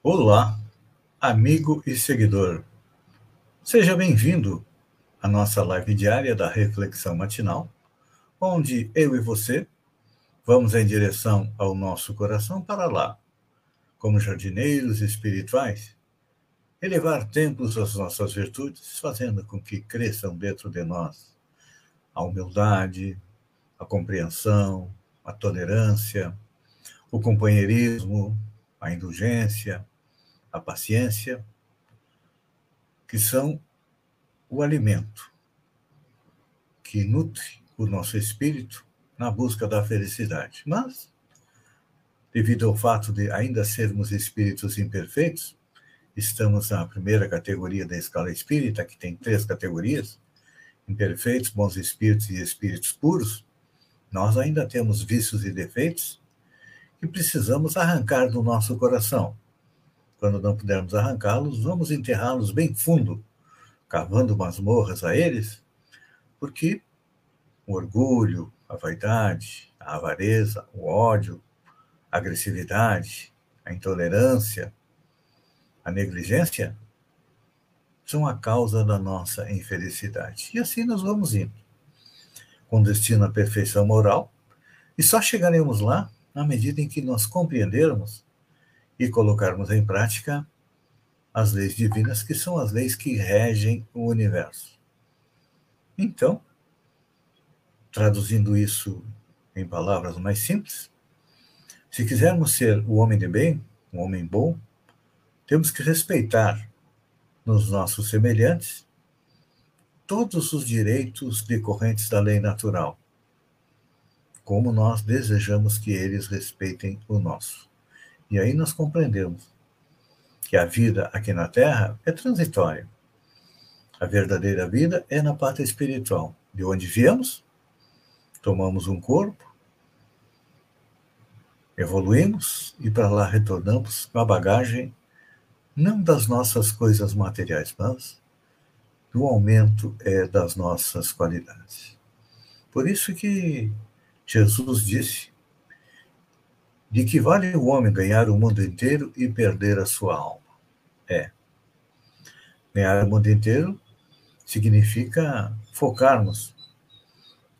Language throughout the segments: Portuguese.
Olá, amigo e seguidor. Seja bem-vindo à nossa live diária da Reflexão Matinal, onde eu e você vamos em direção ao nosso coração para lá, como jardineiros espirituais, elevar templos às nossas virtudes, fazendo com que cresçam dentro de nós a humildade, a compreensão, a tolerância, o companheirismo, a indulgência, a paciência, que são o alimento que nutre o nosso espírito na busca da felicidade. Mas, devido ao fato de ainda sermos espíritos imperfeitos, estamos na primeira categoria da escala espírita, que tem três categorias: imperfeitos, bons espíritos e espíritos puros. Nós ainda temos vícios e defeitos que precisamos arrancar do nosso coração quando não pudermos arrancá-los, vamos enterrá-los bem fundo, cavando masmorras a eles, porque o orgulho, a vaidade, a avareza, o ódio, a agressividade, a intolerância, a negligência são a causa da nossa infelicidade. E assim nós vamos indo, com destino à perfeição moral, e só chegaremos lá na medida em que nós compreendermos e colocarmos em prática as leis divinas, que são as leis que regem o universo. Então, traduzindo isso em palavras mais simples, se quisermos ser o homem de bem, um homem bom, temos que respeitar nos nossos semelhantes todos os direitos decorrentes da lei natural, como nós desejamos que eles respeitem o nosso. E aí nós compreendemos que a vida aqui na Terra é transitória. A verdadeira vida é na parte espiritual. De onde viemos, tomamos um corpo, evoluímos e para lá retornamos com a bagagem não das nossas coisas materiais, mas do aumento é, das nossas qualidades. Por isso que Jesus disse de que vale o homem ganhar o mundo inteiro e perder a sua alma? É. Ganhar o mundo inteiro significa focarmos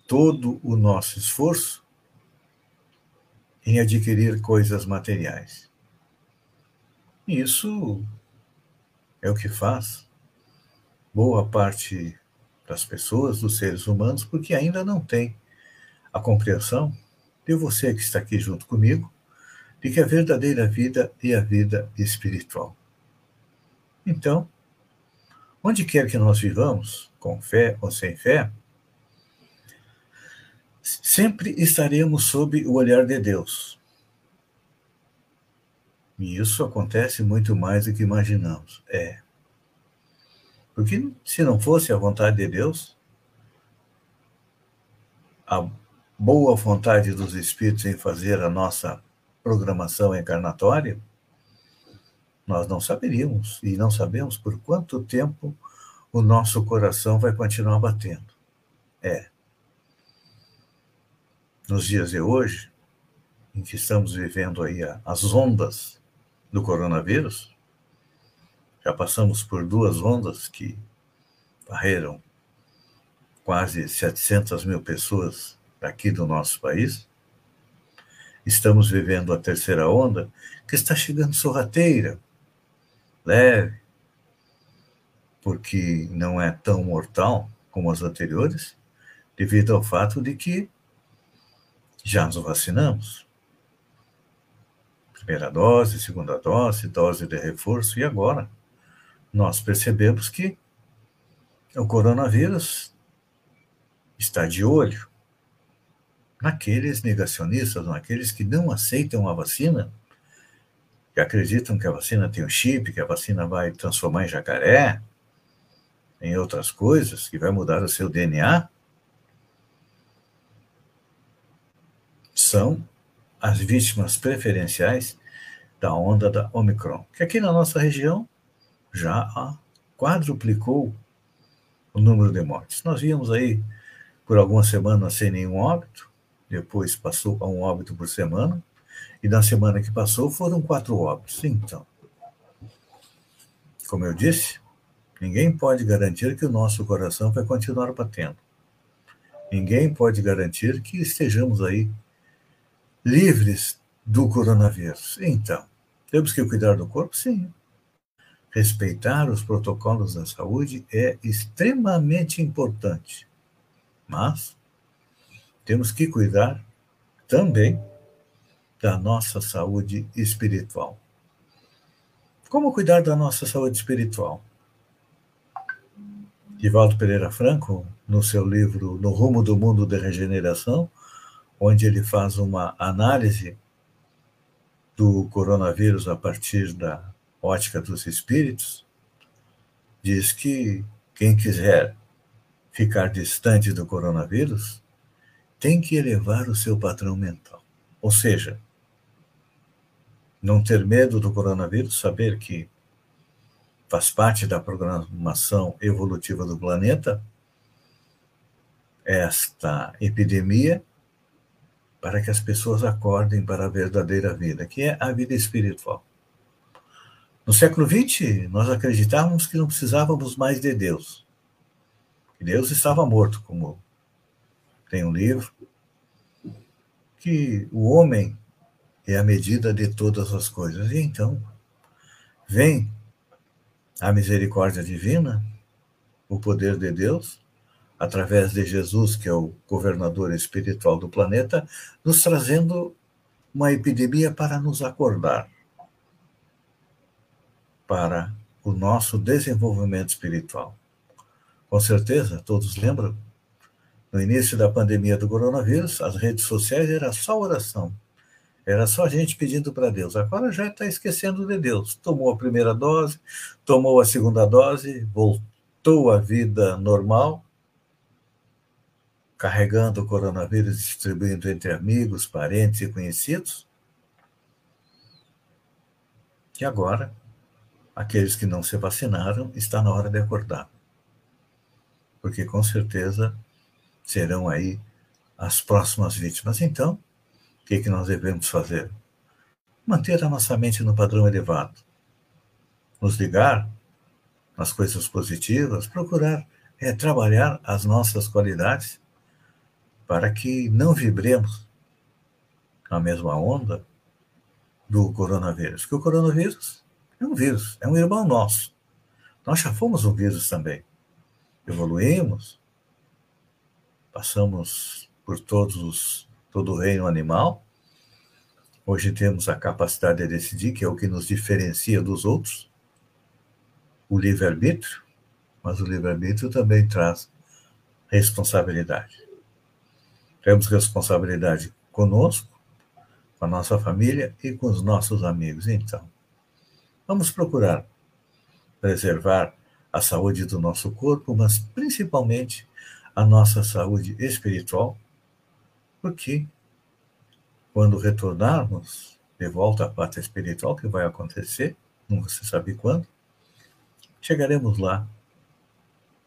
todo o nosso esforço em adquirir coisas materiais. E isso é o que faz boa parte das pessoas, dos seres humanos, porque ainda não tem a compreensão de você que está aqui junto comigo, de que a verdadeira vida é a vida espiritual. Então, onde quer que nós vivamos, com fé ou sem fé, sempre estaremos sob o olhar de Deus. E isso acontece muito mais do que imaginamos. É. Porque se não fosse a vontade de Deus, a boa vontade dos espíritos em fazer a nossa programação encarnatória, nós não saberíamos e não sabemos por quanto tempo o nosso coração vai continuar batendo. É. Nos dias de hoje, em que estamos vivendo aí as ondas do coronavírus, já passamos por duas ondas que varreram quase 700 mil pessoas daqui do nosso país estamos vivendo a terceira onda, que está chegando sorrateira, leve, porque não é tão mortal como as anteriores, devido ao fato de que já nos vacinamos. Primeira dose, segunda dose, dose de reforço, e agora nós percebemos que o coronavírus está de olho naqueles negacionistas, naqueles que não aceitam a vacina, que acreditam que a vacina tem o um chip, que a vacina vai transformar em jacaré, em outras coisas, que vai mudar o seu DNA, são as vítimas preferenciais da onda da Omicron, que aqui na nossa região já quadruplicou o número de mortes. Nós víamos aí por algumas semanas sem nenhum óbito, depois passou a um óbito por semana, e na semana que passou foram quatro óbitos. Então, como eu disse, ninguém pode garantir que o nosso coração vai continuar batendo. Ninguém pode garantir que estejamos aí livres do coronavírus. Então, temos que cuidar do corpo? Sim. Respeitar os protocolos da saúde é extremamente importante. Mas temos que cuidar também da nossa saúde espiritual. Como cuidar da nossa saúde espiritual? Divaldo Pereira Franco, no seu livro No Rumo do Mundo de Regeneração, onde ele faz uma análise do coronavírus a partir da ótica dos espíritos, diz que quem quiser ficar distante do coronavírus tem que elevar o seu padrão mental. Ou seja, não ter medo do coronavírus, saber que faz parte da programação evolutiva do planeta, esta epidemia para que as pessoas acordem para a verdadeira vida, que é a vida espiritual. No século XX, nós acreditávamos que não precisávamos mais de Deus. Que Deus estava morto, como tem um livro, que o homem é a medida de todas as coisas. E então, vem a misericórdia divina, o poder de Deus, através de Jesus, que é o governador espiritual do planeta, nos trazendo uma epidemia para nos acordar para o nosso desenvolvimento espiritual. Com certeza, todos lembram, no início da pandemia do coronavírus, as redes sociais era só oração. Era só gente pedindo para Deus. Agora já está esquecendo de Deus. Tomou a primeira dose, tomou a segunda dose, voltou à vida normal, carregando o coronavírus, distribuindo entre amigos, parentes e conhecidos. E agora, aqueles que não se vacinaram, está na hora de acordar. Porque com certeza serão aí as próximas vítimas. Então, o que, que nós devemos fazer? Manter a nossa mente no padrão elevado. Nos ligar nas coisas positivas, procurar é, trabalhar as nossas qualidades para que não vibremos na mesma onda do coronavírus. Que o coronavírus é um vírus, é um irmão nosso. Nós já fomos um vírus também. Evoluímos, passamos por todos os, todo o reino animal. Hoje temos a capacidade de decidir, que é o que nos diferencia dos outros, o livre-arbítrio, mas o livre-arbítrio também traz responsabilidade. Temos responsabilidade conosco, com a nossa família e com os nossos amigos. Então, vamos procurar preservar a saúde do nosso corpo, mas principalmente a nossa saúde espiritual, porque quando retornarmos de volta à pátria espiritual, que vai acontecer, nunca se sabe quando, chegaremos lá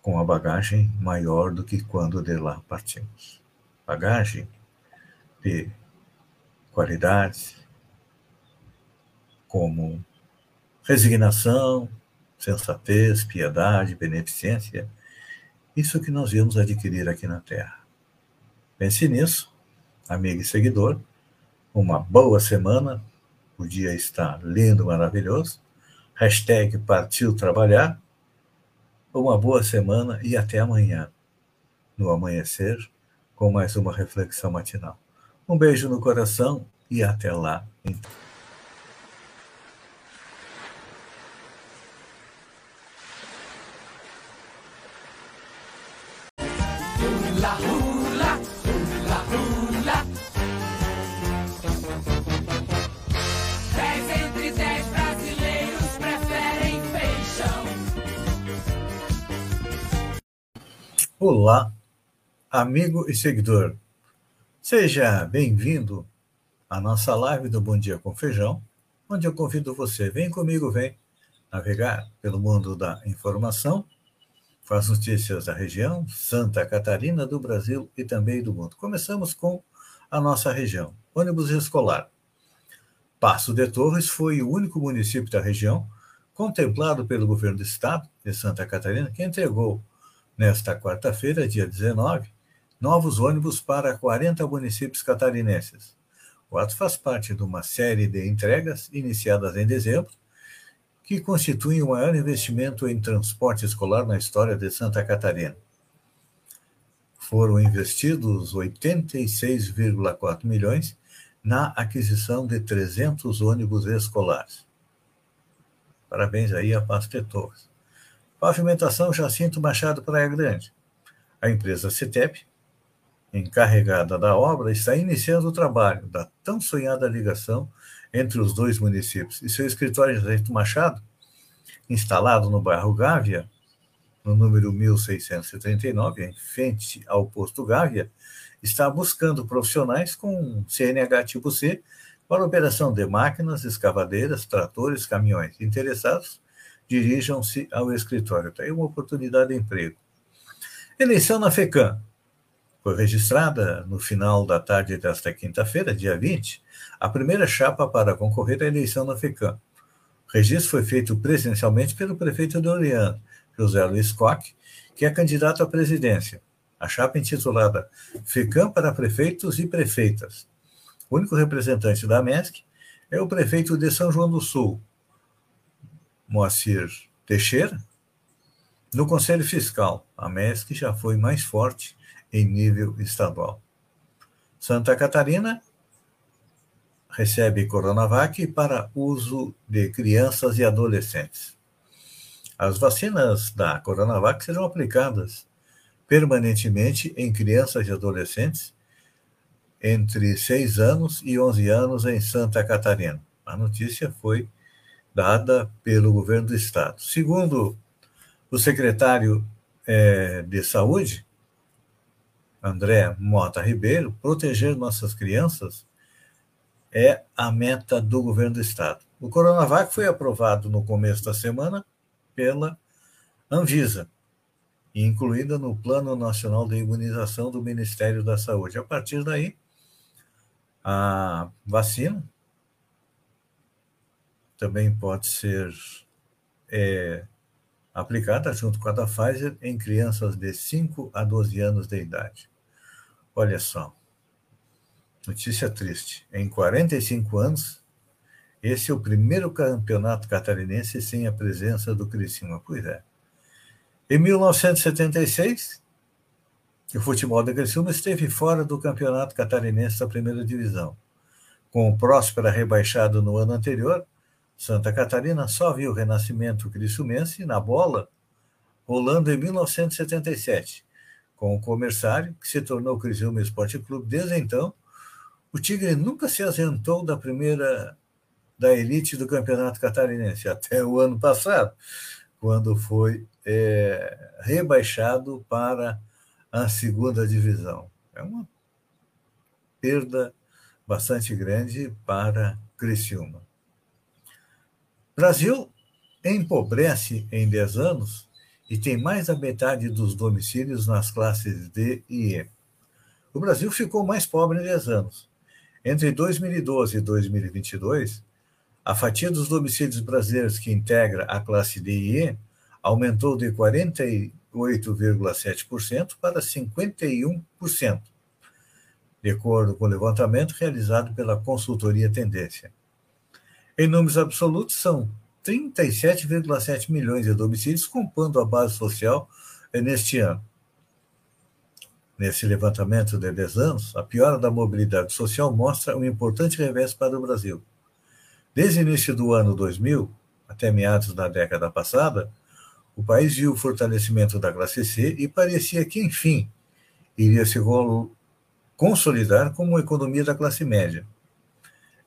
com a bagagem maior do que quando de lá partimos. Bagagem de qualidades como resignação, sensatez, piedade, beneficência, isso que nós viemos adquirir aqui na Terra. Pense nisso, amigo e seguidor. Uma boa semana. O dia está lindo, maravilhoso. Hashtag partiu trabalhar. Uma boa semana e até amanhã. No amanhecer, com mais uma reflexão matinal. Um beijo no coração e até lá. Então. Rula, rula, rula. Dez entre dez brasileiros preferem feijão. Olá, amigo e seguidor. Seja bem-vindo à nossa live do Bom Dia com Feijão, onde eu convido você, vem comigo, vem navegar pelo mundo da informação com as notícias da região, Santa Catarina, do Brasil e também do mundo. Começamos com a nossa região, ônibus escolar. Passo de Torres foi o único município da região contemplado pelo governo do estado de Santa Catarina que entregou nesta quarta-feira, dia 19, novos ônibus para 40 municípios catarinenses. O ato faz parte de uma série de entregas iniciadas em dezembro, que constituem o maior investimento em transporte escolar na história de Santa Catarina. Foram investidos 86,4 milhões na aquisição de 300 ônibus escolares. Parabéns aí a Pastor Torres. Pavimentação Jacinto Machado Praia Grande. A empresa CETEP, encarregada da obra, está iniciando o trabalho da tão sonhada ligação entre os dois municípios. E seu escritório de Jacinto Machado, instalado no bairro Gávea, no número 1639, em frente ao posto Gávea, está buscando profissionais com CNH tipo C para operação de máquinas, escavadeiras, tratores, caminhões. Interessados dirijam-se ao escritório. Está aí uma oportunidade de emprego. Eleição na FECAM. Foi registrada no final da tarde desta quinta-feira, dia 20, a primeira chapa para concorrer à eleição na FECAM. O registro foi feito presencialmente pelo prefeito de Oriano, José Luiz Koch, que é candidato à presidência. A chapa intitulada FECAM para prefeitos e prefeitas. O único representante da MESC é o prefeito de São João do Sul, Moacir Teixeira, no Conselho Fiscal, a MESC já foi mais forte em nível estadual. Santa Catarina recebe Coronavac para uso de crianças e adolescentes. As vacinas da Coronavac serão aplicadas permanentemente em crianças e adolescentes entre 6 anos e 11 anos em Santa Catarina. A notícia foi dada pelo governo do estado. Segundo o secretário é, de Saúde, André Mota Ribeiro, proteger nossas crianças é a meta do governo do estado. O Coronavac foi aprovado no começo da semana pela Anvisa incluída no Plano Nacional de Imunização do Ministério da Saúde. A partir daí, a vacina também pode ser é, aplicada junto com a da Pfizer em crianças de 5 a 12 anos de idade. Olha só, notícia triste. Em 45 anos, esse é o primeiro campeonato catarinense sem a presença do Criciúma. Pois é. Em 1976, o futebol da Criciúma esteve fora do campeonato catarinense da primeira divisão. Com o Próspera rebaixado no ano anterior, Santa Catarina só viu o renascimento criciumense na bola rolando em 1977, com o comerciário, que se tornou o Criciúma Esporte Clube. Desde então, o Tigre nunca se ausentou da primeira da elite do Campeonato Catarinense, até o ano passado, quando foi é, rebaixado para a segunda divisão. É uma perda bastante grande para Criciúma. Brasil empobrece em 10 anos e tem mais da metade dos domicílios nas classes D e E. O Brasil ficou mais pobre em 10 anos. Entre 2012 e 2022, a fatia dos domicílios brasileiros que integra a classe D e E aumentou de 48,7% para 51%, de acordo com o levantamento realizado pela consultoria Tendência. Em números absolutos, são 37,7 milhões de domicílios compondo a base social neste ano. Nesse levantamento de 10 anos, a piora da mobilidade social mostra um importante revés para o Brasil. Desde o início do ano 2000 até meados da década passada, o país viu o fortalecimento da classe C e parecia que, enfim, iria se consolidar como economia da classe média.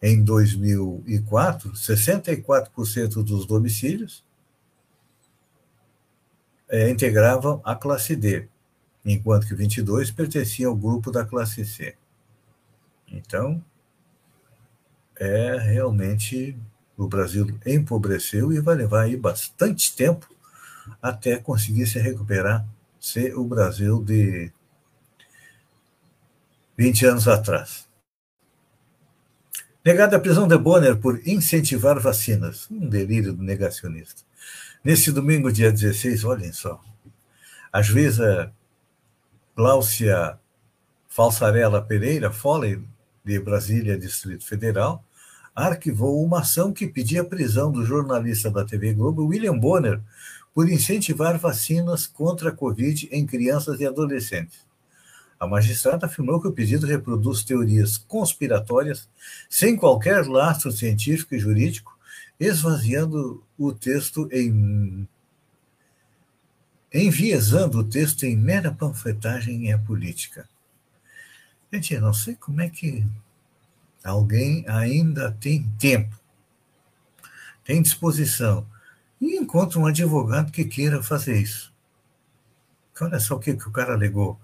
Em 2004, 64% dos domicílios é, integravam a classe D. enquanto que 22 pertenciam ao grupo da classe C. Então, é realmente o Brasil empobreceu e vai levar aí bastante tempo até conseguir se recuperar, ser o Brasil de 20 anos atrás. Negada a prisão de Bonner por incentivar vacinas. Um delírio do negacionista. Nesse domingo, dia 16, olhem só, a juíza Gláucia Falsarella Pereira, Foley, de Brasília, Distrito Federal, arquivou uma ação que pedia a prisão do jornalista da TV Globo, William Bonner, por incentivar vacinas contra a Covid em crianças e adolescentes. A magistrada afirmou que o pedido reproduz teorias conspiratórias sem qualquer lastro científico e jurídico, esvaziando o texto em enviesando o texto em mera panfletagem e a política. Gente, eu não sei como é que alguém ainda tem tempo, tem disposição e encontra um advogado que queira fazer isso. Olha só o que, que o cara alegou.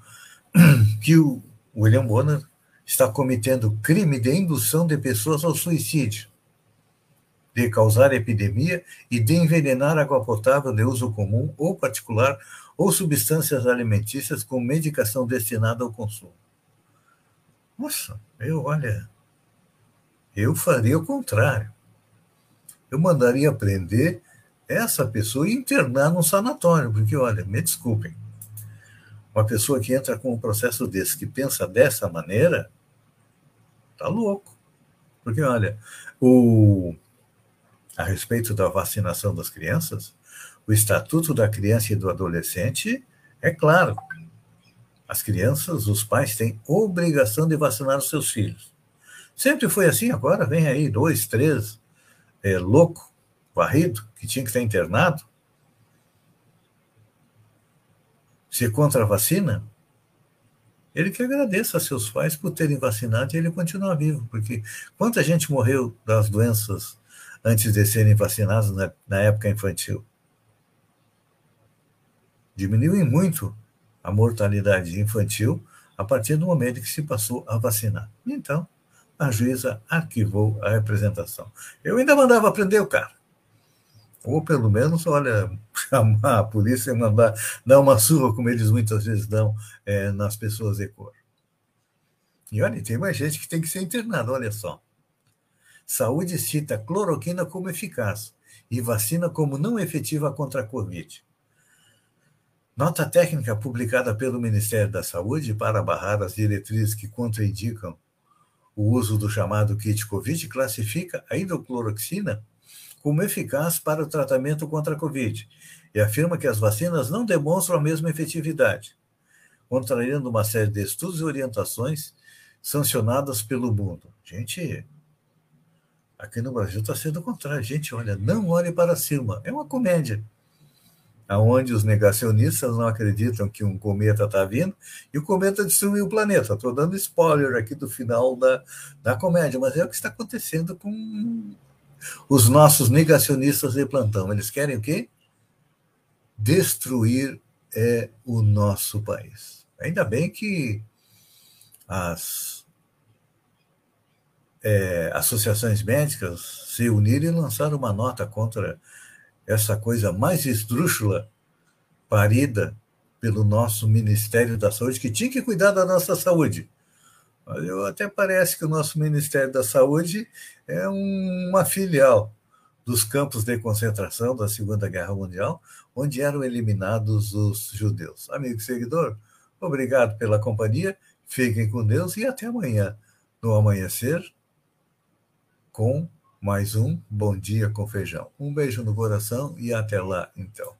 Que o William Bonner está cometendo crime de indução de pessoas ao suicídio, de causar epidemia e de envenenar água potável de uso comum ou particular ou substâncias alimentícias com medicação destinada ao consumo. Nossa, eu, olha, eu faria o contrário. Eu mandaria prender essa pessoa e internar num sanatório, porque, olha, me desculpem, uma pessoa que entra com um processo desse, que pensa dessa maneira, tá louco. Porque, olha, o, a respeito da vacinação das crianças, o Estatuto da Criança e do Adolescente é claro. As crianças, os pais têm obrigação de vacinar os seus filhos. Sempre foi assim, agora vem aí dois, três, é, louco, varrido, que tinha que estar internado, ser contra a vacina, ele que agradeça a seus pais por terem vacinado e ele continuar vivo, porque quanta gente morreu das doenças antes de serem vacinados na, na época infantil? Diminuiu muito a mortalidade infantil a partir do momento que se passou a vacinar. Então, a juíza arquivou a representação. Eu ainda mandava prender o cara. Ou pelo menos, olha, chamar a polícia e mandar dar uma surra, como eles muitas vezes dão é, nas pessoas de cor. E olha, tem mais gente que tem que ser internada, olha só. Saúde cita cloroquina como eficaz e vacina como não efetiva contra a Covid. Nota técnica publicada pelo Ministério da Saúde para barrar as diretrizes que contraindicam o uso do chamado kit Covid classifica a hidrocloroxina como eficaz para o tratamento contra a Covid e afirma que as vacinas não demonstram a mesma efetividade, contrariando uma série de estudos e orientações sancionadas pelo mundo. Gente, aqui no Brasil está sendo o contrário. Gente, olha, não olhe para cima. É uma comédia. Onde os negacionistas não acreditam que um cometa está vindo e o cometa destruiu o planeta. Estou dando spoiler aqui do final da, da comédia, mas é o que está acontecendo com os nossos negacionistas de plantão. Eles querem o quê? Destruir é, o nosso país. Ainda bem que as é, associações médicas se uniram e lançaram uma nota contra essa coisa mais esdrúxula parida pelo nosso Ministério da Saúde, que tinha que cuidar da nossa saúde. Eu, até parece que o nosso Ministério da Saúde é uma filial dos campos de concentração da Segunda Guerra Mundial, onde eram eliminados os judeus. Amigo seguidor, obrigado pela companhia, fiquem com Deus e até amanhã, no amanhecer, com mais um Bom Dia com Feijão. Um beijo no coração e até lá, então.